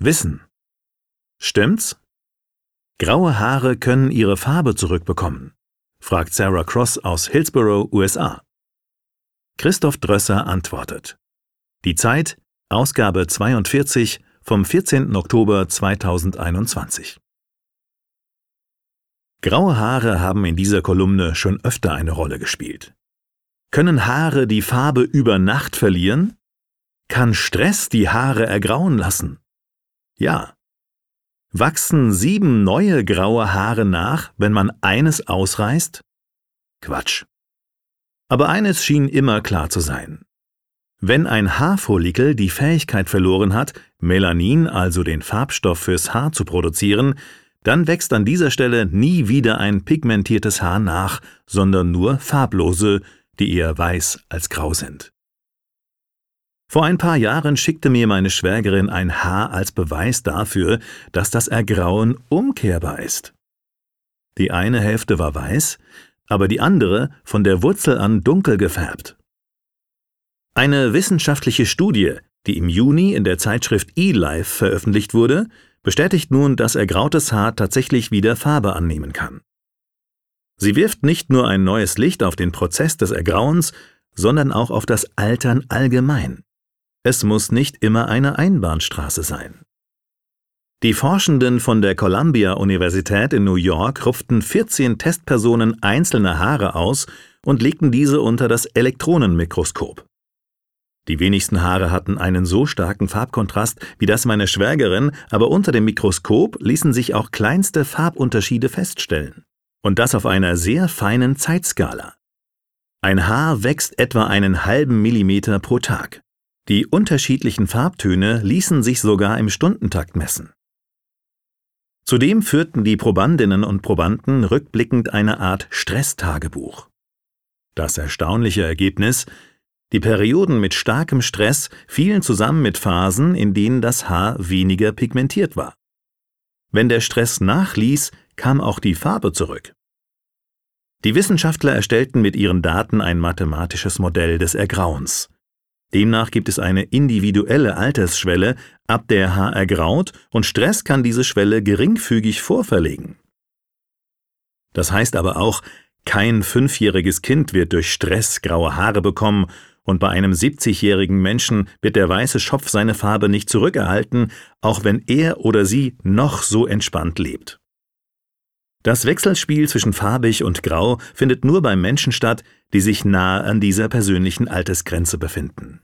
Wissen. Stimmt's? Graue Haare können ihre Farbe zurückbekommen, fragt Sarah Cross aus Hillsborough, USA. Christoph Drösser antwortet. Die Zeit, Ausgabe 42 vom 14. Oktober 2021. Graue Haare haben in dieser Kolumne schon öfter eine Rolle gespielt. Können Haare die Farbe über Nacht verlieren? Kann Stress die Haare ergrauen lassen? Ja. Wachsen sieben neue graue Haare nach, wenn man eines ausreißt? Quatsch. Aber eines schien immer klar zu sein. Wenn ein Haarfollikel die Fähigkeit verloren hat, Melanin, also den Farbstoff fürs Haar zu produzieren, dann wächst an dieser Stelle nie wieder ein pigmentiertes Haar nach, sondern nur farblose, die eher weiß als grau sind. Vor ein paar Jahren schickte mir meine Schwägerin ein Haar als Beweis dafür, dass das Ergrauen umkehrbar ist. Die eine Hälfte war weiß, aber die andere von der Wurzel an dunkel gefärbt. Eine wissenschaftliche Studie, die im Juni in der Zeitschrift eLife veröffentlicht wurde, bestätigt nun, dass ergrautes Haar tatsächlich wieder Farbe annehmen kann. Sie wirft nicht nur ein neues Licht auf den Prozess des Ergrauens, sondern auch auf das Altern allgemein. Es muss nicht immer eine Einbahnstraße sein. Die Forschenden von der Columbia-Universität in New York rupften 14 Testpersonen einzelne Haare aus und legten diese unter das Elektronenmikroskop. Die wenigsten Haare hatten einen so starken Farbkontrast wie das meiner Schwägerin, aber unter dem Mikroskop ließen sich auch kleinste Farbunterschiede feststellen. Und das auf einer sehr feinen Zeitskala. Ein Haar wächst etwa einen halben Millimeter pro Tag. Die unterschiedlichen Farbtöne ließen sich sogar im Stundentakt messen. Zudem führten die Probandinnen und Probanden rückblickend eine Art Stresstagebuch. Das erstaunliche Ergebnis Die Perioden mit starkem Stress fielen zusammen mit Phasen, in denen das Haar weniger pigmentiert war. Wenn der Stress nachließ, kam auch die Farbe zurück. Die Wissenschaftler erstellten mit ihren Daten ein mathematisches Modell des Ergrauens. Demnach gibt es eine individuelle Altersschwelle, ab der Haar ergraut, und Stress kann diese Schwelle geringfügig vorverlegen. Das heißt aber auch, kein fünfjähriges Kind wird durch Stress graue Haare bekommen, und bei einem 70-jährigen Menschen wird der weiße Schopf seine Farbe nicht zurückerhalten, auch wenn er oder sie noch so entspannt lebt. Das Wechselspiel zwischen farbig und grau findet nur bei Menschen statt, die sich nahe an dieser persönlichen Altersgrenze befinden.